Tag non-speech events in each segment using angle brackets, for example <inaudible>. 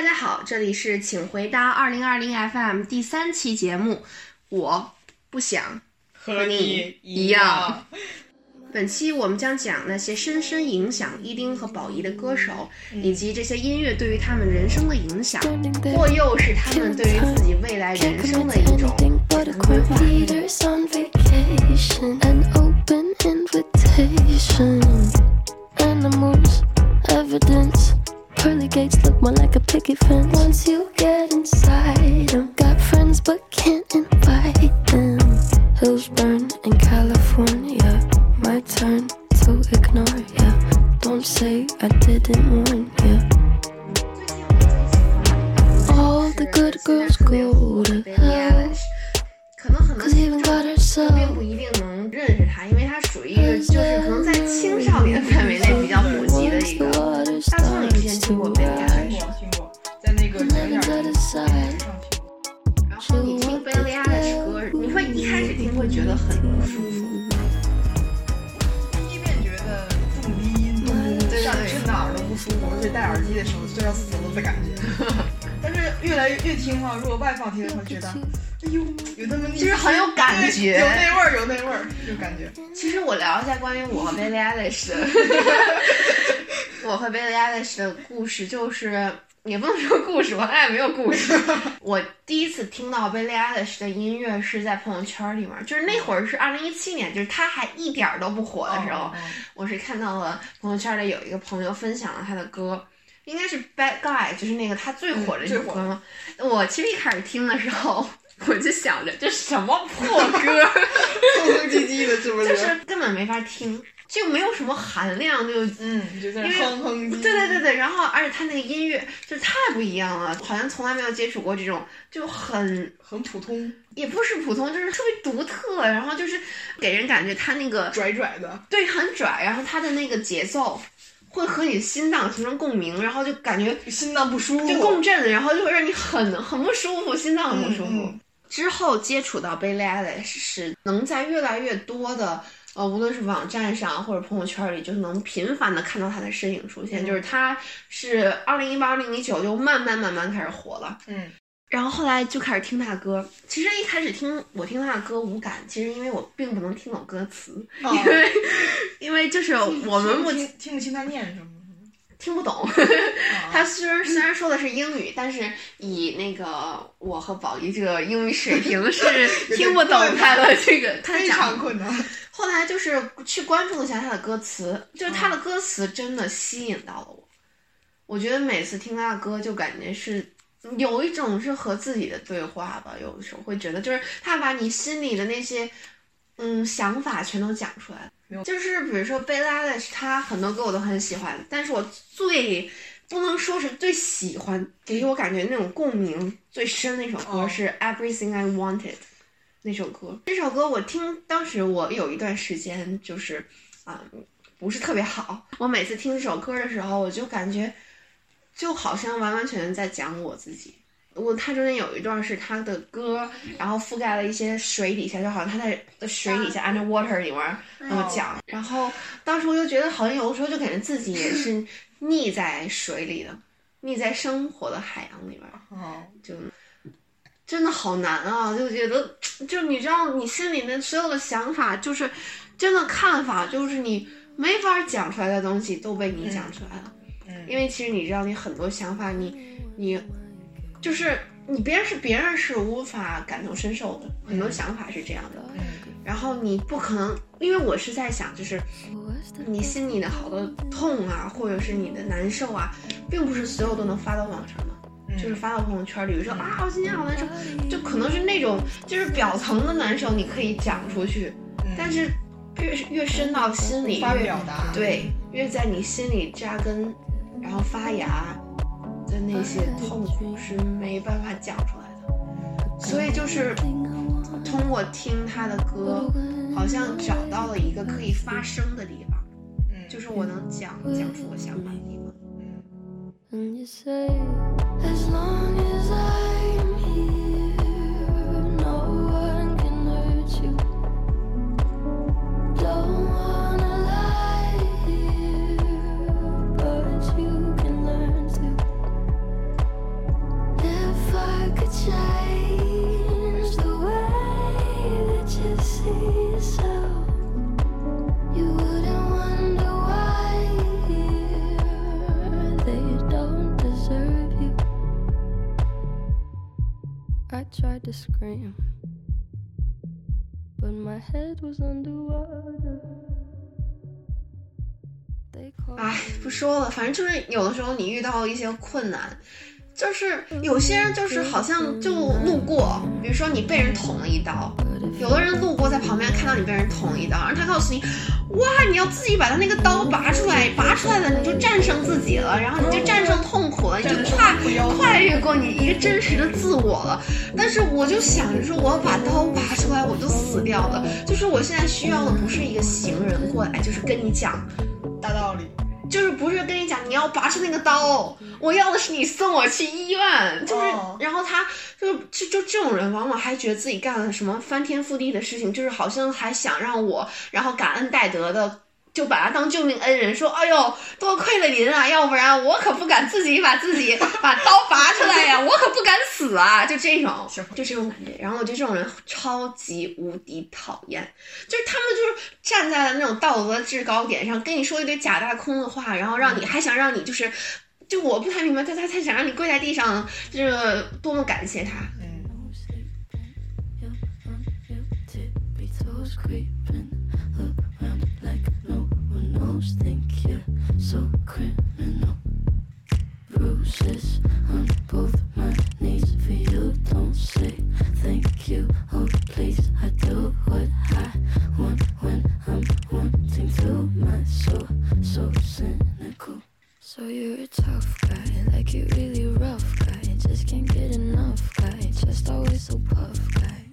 大家好，这里是请回答二零二零 FM 第三期节目，我不想和你一样。本期我们将讲那些深深影响伊丁和宝仪的歌手，以及这些音乐对于他们人生的影响，或又是他们对于自己未来人生的一种简单规划。Pearly gates look more like a picket fence. Once you get inside, them got friends but can't invite them. Hills burn in California. My turn to ignore ya. Don't say I didn't warn 越来越越听哈，如果外放听的话，觉得哎呦，有那么就是很有感觉有那味儿，有那味儿，有感觉。其实我聊一下关于我和 Billie Eilish 的，<laughs> 我和 Billie Eilish 的故事，就是也不能说故事，我俩也没有故事。<laughs> 我第一次听到 Billie Eilish 的音乐是在朋友圈里面，就是那会儿是二零一七年，就是他还一点儿都不火的时候，我是看到了朋友圈里有一个朋友分享了他的歌。应该是 Bad Guy，就是那个他最火的一首歌吗？我其实一开始听的时候，我就想着这什么破 <laughs> 歌，哼哼唧唧的，<laughs> 是不是就是根本没法听，就没有什么含量，就嗯，就在那哼哼唧唧。对对对对，然后而且他那个音乐就太不一样了，好像从来没有接触过这种，就很很普通，也不是普通，就是特别独特，然后就是给人感觉他那个拽拽的。对很拽，然后他的那个节奏会和你心脏形成共鸣，然后就感觉心脏不舒服，就共振，然后就会让你很很不舒服，心脏很不舒服。之后接触到 Billie Eilish 是能在越来越多的呃，无论是网站上或者朋友圈里，就是能频繁的看到她的身影出现。嗯就是她是二零一八、二零一九就慢慢慢慢开始火了，嗯然后后来就开始听他的歌。其实一开始听我听他的歌无感，其实因为我并不能听懂歌词，哦因为因为就是我们不听听不清他念什么。听不懂。啊他虽然虽然说的是英语，但是以那个我和宝仪这个英语水平是 <laughs> 听不懂他的这个他非讲常困难。后来就是去关注一下他的歌词，就是他的歌词真的吸引到了我。我觉得每次听他的歌，就感觉是有一种是和自己的对话吧。有的时候会觉得，就是他把你心里的那些嗯想法全都讲出来了。就是比如说贝拉的，他很多歌我都很喜欢，但是我最不能说是最喜欢，给我感觉那种共鸣最深的一首歌哦是《Everything I Wanted》。那首歌，这首歌我听，当时我有一段时间就是，啊、不是特别好。我每次听这首歌的时候，我就感觉，就好像完完全全在讲我自己。我他中间有一段是他的歌，然后覆盖了一些水底下，就好像他在水底下 underwater 里面那么讲。然后当时我就觉得，好像有的时候就感觉自己也是 <laughs> 溺在水里的，溺在生活的海洋里边。哦，就真的好难啊！就觉得，就你知道，你心里面所有的想法，就是真的看法，就是你没法讲出来的东西，都被你讲出来了。嗯因为其实你知道，你很多想法，你你就是你别人是别人是无法感同身受的，很多想法是这样的。嗯然后你不可能，因为我是在想，就是你心里的好多痛啊，或者是你的难受啊，并不是所有都能发到网上的。就是发到朋友圈里，比如说啊，我今天好难受，就可能是那种就是表层的难受，你可以讲出去，但是越越深到心里，越表达对，越在你心里扎根，然后发芽的那些痛苦是没办法讲出来的。所以就是通过听他的歌，好像找到了一个可以发声的地方，嗯就是我能讲讲出我想法的地方。And 哎，不说了，反正就是有的时候你遇到一些困难，就是有些人就是好像就路过，比如说你被人捅了一刀。有的人路过在旁边看到你被人捅一刀，然后他告诉你，哇，你要自己把他那个刀拔出来，拔出来了你就战胜自己了，然后你就战胜痛苦了，你就跨跨越过你一个真实的自我了。但是我就想着说，我要把刀拔出来，我就死掉了。就是我现在需要的不是一个行人过来，就是跟你讲。大道理。就是不是跟你讲你要拔出那个刀，我要的是你送我去医院，就是，哦然后他就就就这种人，往往还觉得自己干了什么翻天覆地的事情，就是好像还想让我，然后感恩戴德的。就把他当救命恩人，说：“哎呦，多亏了您啊，要不然我可不敢自己把自己 <laughs> 把刀拔出来呀，我可不敢死啊！”就这种就这种感觉。然后我觉得这种人超级无敌讨厌，就是他们就是站在了那种道德制高点上，跟你说一堆假大空的话，然后让你还想让你就是，就我不太明白他他他想让你跪在地上，就是多么感谢他。Knows. Think you're so criminal. Bruises on both my knees for you. Don't say thank you. Oh, please, I do what I want when I'm wanting to. My soul, so cynical. So you're a tough guy, like you really rough guy. Just can't get enough guy, just always so puff guy.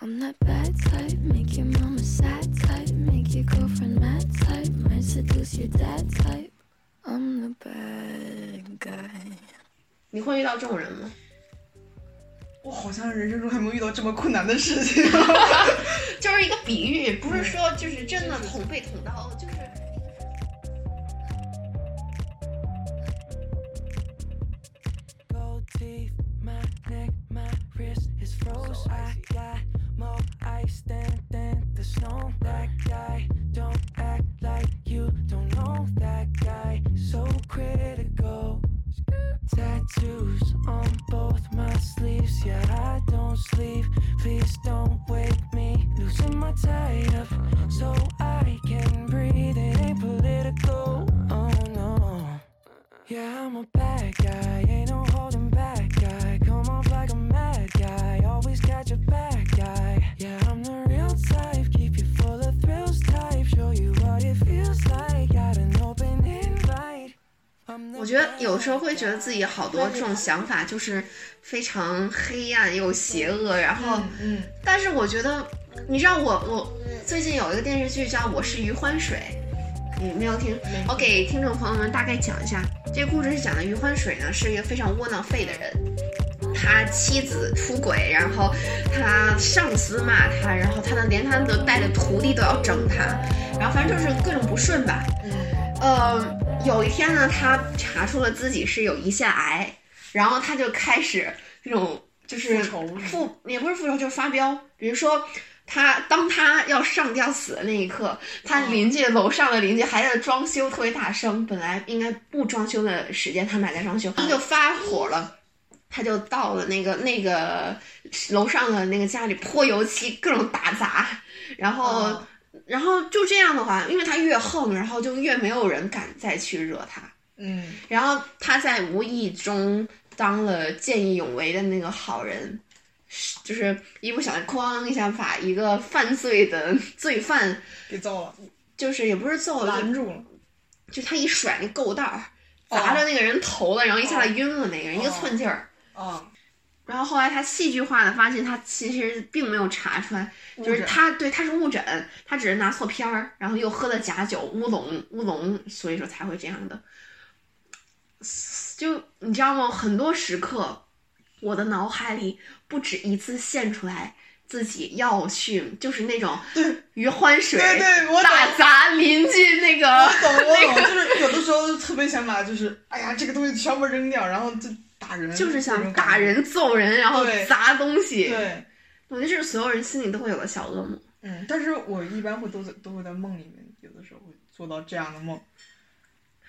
I'm that bad type, make your mama sad seduce your dad type. I'm the bad guy. 你会遇到这种人吗？我好像人生中还没有遇到这么困难的事情。<laughs> 就是一个比喻，不是说就是真的捅被捅刀，就是。时候会觉得自己好多这种想法就是非常黑暗又邪恶，然后，嗯但是我觉得，你知道我我最近有一个电视剧叫《我是余欢水》，你没有听？我给听众朋友们大概讲一下，这个故事是讲的余欢水呢是一个非常窝囊废的人，他妻子出轨，然后他上司骂他，然后他的连他的带的徒弟都要整他，然后反正就是各种不顺吧。嗯呃，有一天呢，他查出了自己是有胰腺癌，然后他就开始这种就是复仇复也不是复仇，就是发飙。比如说，他当他要上吊死的那一刻，他邻居楼上的邻居还在装修，特别大声。本来应该不装修的时间，他们还在装修，他就发火了。他就到了那个那个楼上的那个家里泼油漆，各种打砸，然后、哦然后就这样的话，因为他越横，然后就越没有人敢再去惹他。嗯然后他在无意中当了见义勇为的那个好人，就是一不小心哐一下把一个犯罪的 <laughs> 罪犯，给揍了，就是也不是揍了，拦住了。就他一甩那够袋儿，砸着那个人头了，然后一下子晕了那个人，一个寸劲儿。啊，然后后来他戏剧化的发现，他其实并没有查出来，就是他对他是误诊，他只是拿错片儿，然后又喝了假酒乌龙乌龙，所以说才会这样的。就你知道吗？很多时刻，我的脑海里不止一次现出来自己要去，就是那种余欢水对对我打砸邻居那个我懂我懂，就是有的时候就特别想把就是，哎呀，这个东西全部扔掉，然后就打人，就是想打。人、揍人，然后砸东西。对，我觉得这是所有人心里都会有的小恶魔。嗯，但是我一般会都在都会在梦里面，有的时候会做到这样的梦。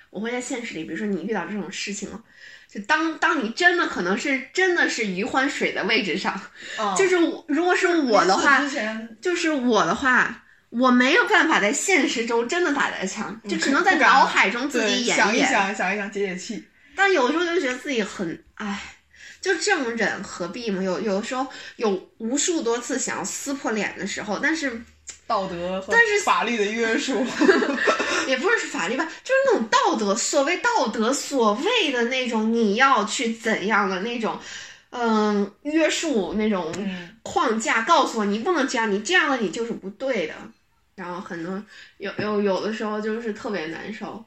我会在现实里，比如说你遇到这种事情了，就当当你真的可能是真的是余欢水的位置上，哦就是我如果是我的话就是我的话，我没有办法在现实中真的打这枪，就只能在脑海中自己演演。想一想，想一想，解解气。但有时候就觉得自己很唉，就这么忍何必嘛？有有的时候有无数多次想要撕破脸的时候，但是道德和但是法律的约束 <laughs> <laughs> 也不是法律吧，就是那种道德，所谓道德，所谓的那种你要去怎样的那种，嗯，约束那种嗯框架，告诉我你不能这样，你这样了你就是不对的。然后很多有有有的时候就是特别难受，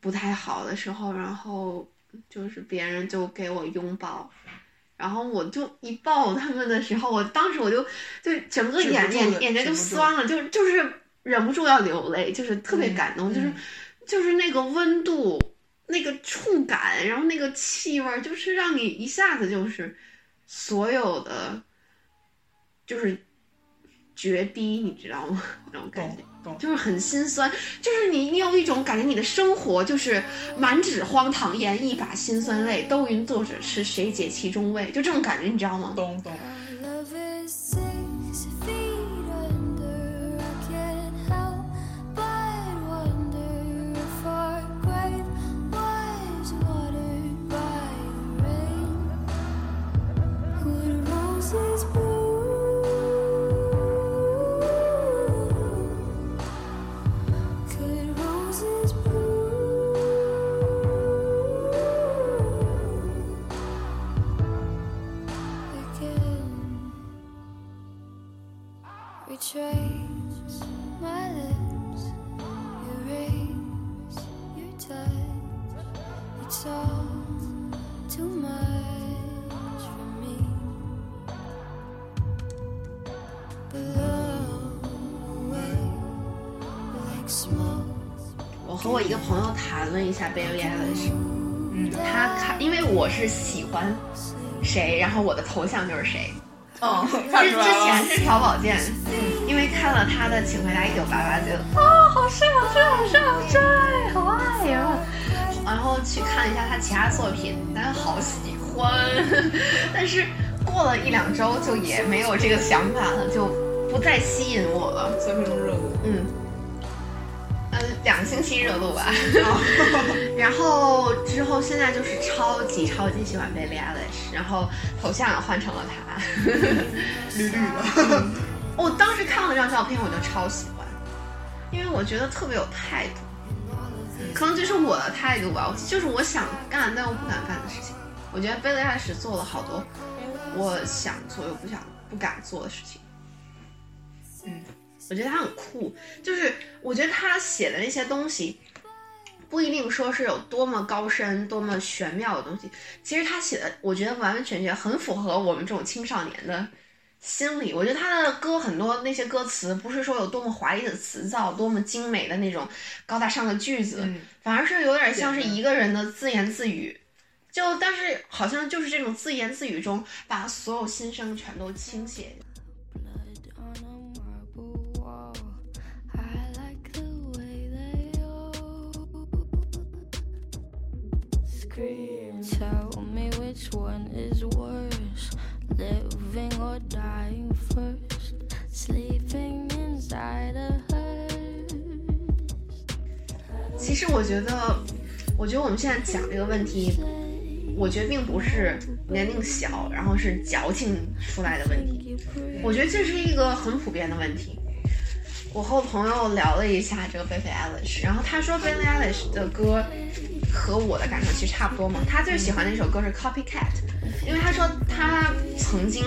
不太好的时候，然后就是别人就给我拥抱。然后我就一抱他们的时候，我当时我就就整个眼眼眼睛就酸了，就就是忍不住要流泪，就是特别嗯感动，就是嗯就是那个温度、那个触感，然后那个气味儿，就是让你一下子就是所有的就是绝逼，你知道吗？那种感觉。懂。就是很心酸，就是你你有一种感觉，你的生活就是满纸荒唐言，一把辛酸泪，都云作者痴，谁解其中味？就这种感觉，你知道吗？懂懂，Retrace my lips, erase your touch. It's all too much for me. Blow away like smoke. 我和我一个朋友谈论一下 Billie Eilish，嗯他看，因为我是喜欢谁，然后我的头像就是谁。嗯，之看之出来了前。是朴宝剑，因为看了他的《请回答一九八八》，觉得啊，好帅，好帅，好帅，好帅，好爱呀、然后去看了一下他其他作品，但好喜欢，<laughs> 但是过了一两周就也没有这个想法了，就不再吸引我了。三分钟热度，嗯，嗯，两个星期热度吧。<laughs> 然后之后现在就是超级超级喜欢 Billie Eilish，然后头像也换成了她。<laughs> 绿绿的。<laughs> 我当时看到那张照片，我就超喜欢，因为我觉得特别有态度。可能就是我的态度吧，就是我想干但又不敢干的事情。我觉得 Billie Eilish 做了好多我想做又不想不敢做的事情。嗯，我觉得他很酷，就是我觉得他写的那些东西，不一定说是有多么高深、多么玄妙的东西。其实他写的，我觉得完完全全很符合我们这种青少年的心理。我觉得他的歌很多那些歌词，不是说有多么华丽的词藻、多么精美的那种高大上的句子，嗯反而是有点像是一个人的自言自语。就但是好像就是这种自言自语中，把所有心声全都倾泻。Tell me which one is worse, living or dying first. Sleeping inside a hearse. 其实我觉得，我觉得我们现在讲这个问题，我觉得并不是年龄小，然后是矫情出来的问题。我觉得这是一个很普遍的问题。我和我朋友聊了一下这个 Billie Eilish，然后他说 Billie Eilish 的歌和我的感受其实差不多嘛。他最喜欢的一首歌是 Copycat，因为他说他曾经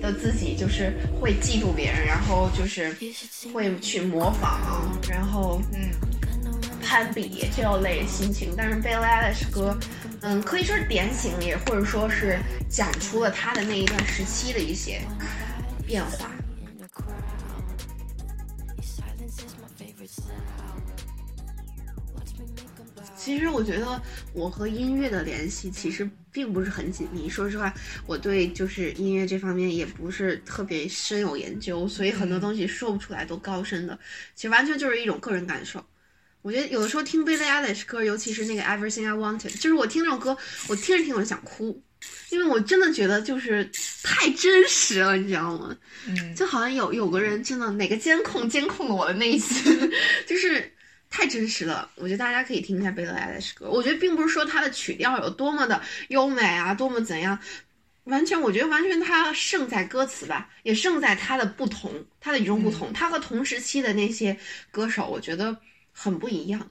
的自己就是会嫉妒别人，然后就是会去模仿，然后嗯，攀比这种类心情，但是 Billie Eilish 歌，嗯，可以说是点醒，也或者说是讲出了他的那一段时期的一些变化。其实我觉得我和音乐的联系其实并不是很紧密。说实话，我对就是音乐这方面也不是特别深有研究，所以很多东西说不出来多高深的。其实完全就是一种个人感受。我觉得有的时候听 Billie Eilish 歌，尤其是那个 Everything I Wanted，就是我听这首歌，我听着听着就想哭，因为我真的觉得就是太真实了，你知道吗？嗯，就好像有有个人真的哪个监控监控了我的内心，<laughs> 就是太真实了。我觉得大家可以听一下 Billie Eilish 歌，我觉得并不是说它的曲调有多么的优美啊，多么怎样。完全，我觉得完全它胜在歌词吧，也胜在它的不同，它的与众不同。它和同时期的那些歌手，我觉得很不一样。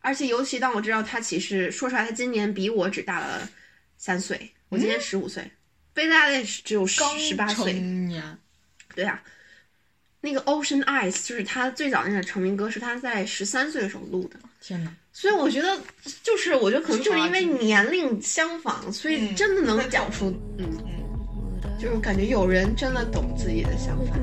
而且尤其当我知道他其实说出来，他今年比我只大了三岁，我今年十五岁，Billie Eilish 只有十十八岁。对啊，那个 Ocean Eyes 就是他最早那个成名歌，是他在十三岁的时候录的。天哪！所以我觉得，就是我觉得可能就是因为年龄相仿，所以嗯真的能讲出，嗯，就是感觉有人真的懂自己的想法。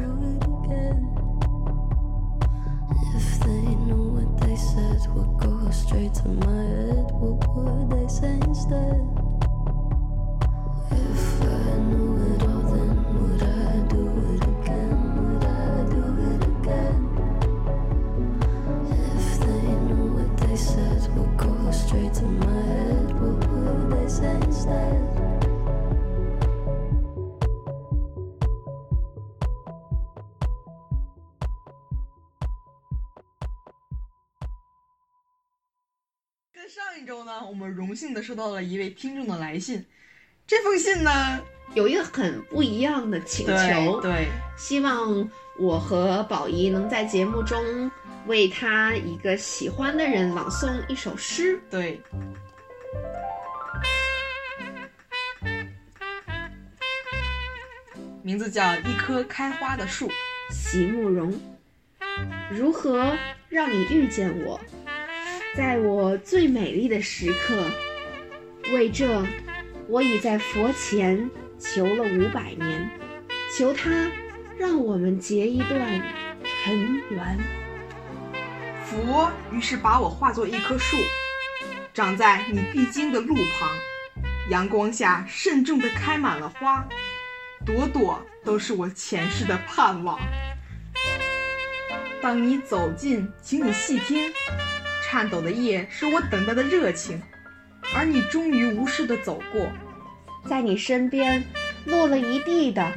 If 上一周呢，我们荣幸的收到了一位听众的来信。这封信呢，有一个很不一样的请对求，对，希望我和宝仪能在节目中为他一个喜欢的人朗诵一首诗。对，名字叫《一棵开花的树》。席慕容，如何让你遇见我？在我最美丽的时刻，为这，我已在佛前求了五百年，求他让我们结一段尘缘。佛于是把我化作一棵树，长在你必经的路旁，阳光下慎重地开满了花，朵朵都是我前世的盼望。当你走近，请你细听，颤抖的夜是我等待的热情，而你终于无视的走过。在你身边落了一地的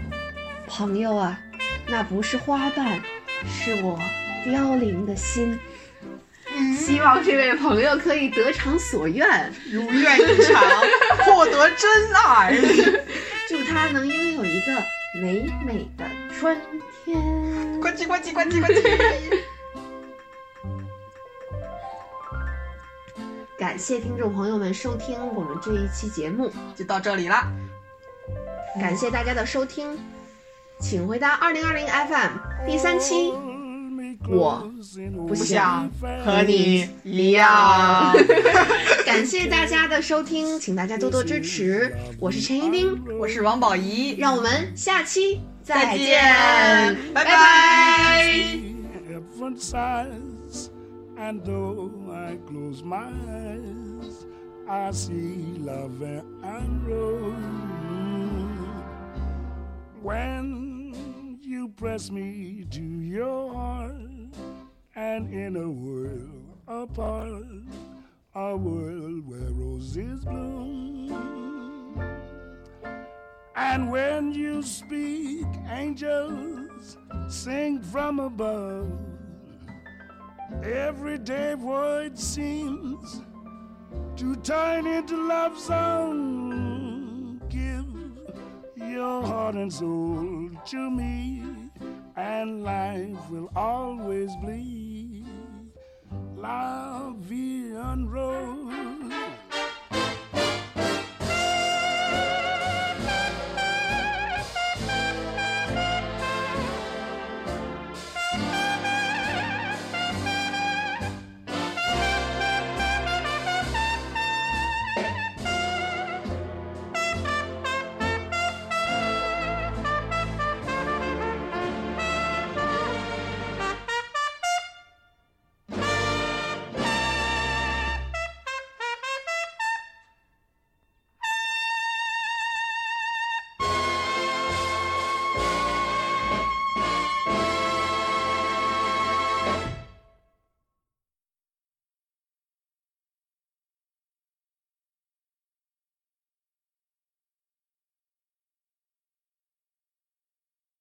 朋友啊，那不是花瓣，是我凋零的心。希望这位朋友可以得偿所愿，如愿以偿，获得真爱。祝他能拥有一个美美的春天。关机，关机，关机，关机。感谢听众朋友们收听我们这一期节目，就到这里啦。感谢大家的收听，请回答二零二零 FM 第三期。我不不想想和你一样。感谢大家的收听，请大家多多支持。我是陈一丁，我是王宝仪，让我们下期再再见，拜拜. And though I close my eyes, I see love and rose. When you press me to your heart, and in a world apart, a world where roses bloom. And when you speak, angels sing from above. Everyday word seems to turn into love song. Give your heart and soul to me, and life will always be la vie en.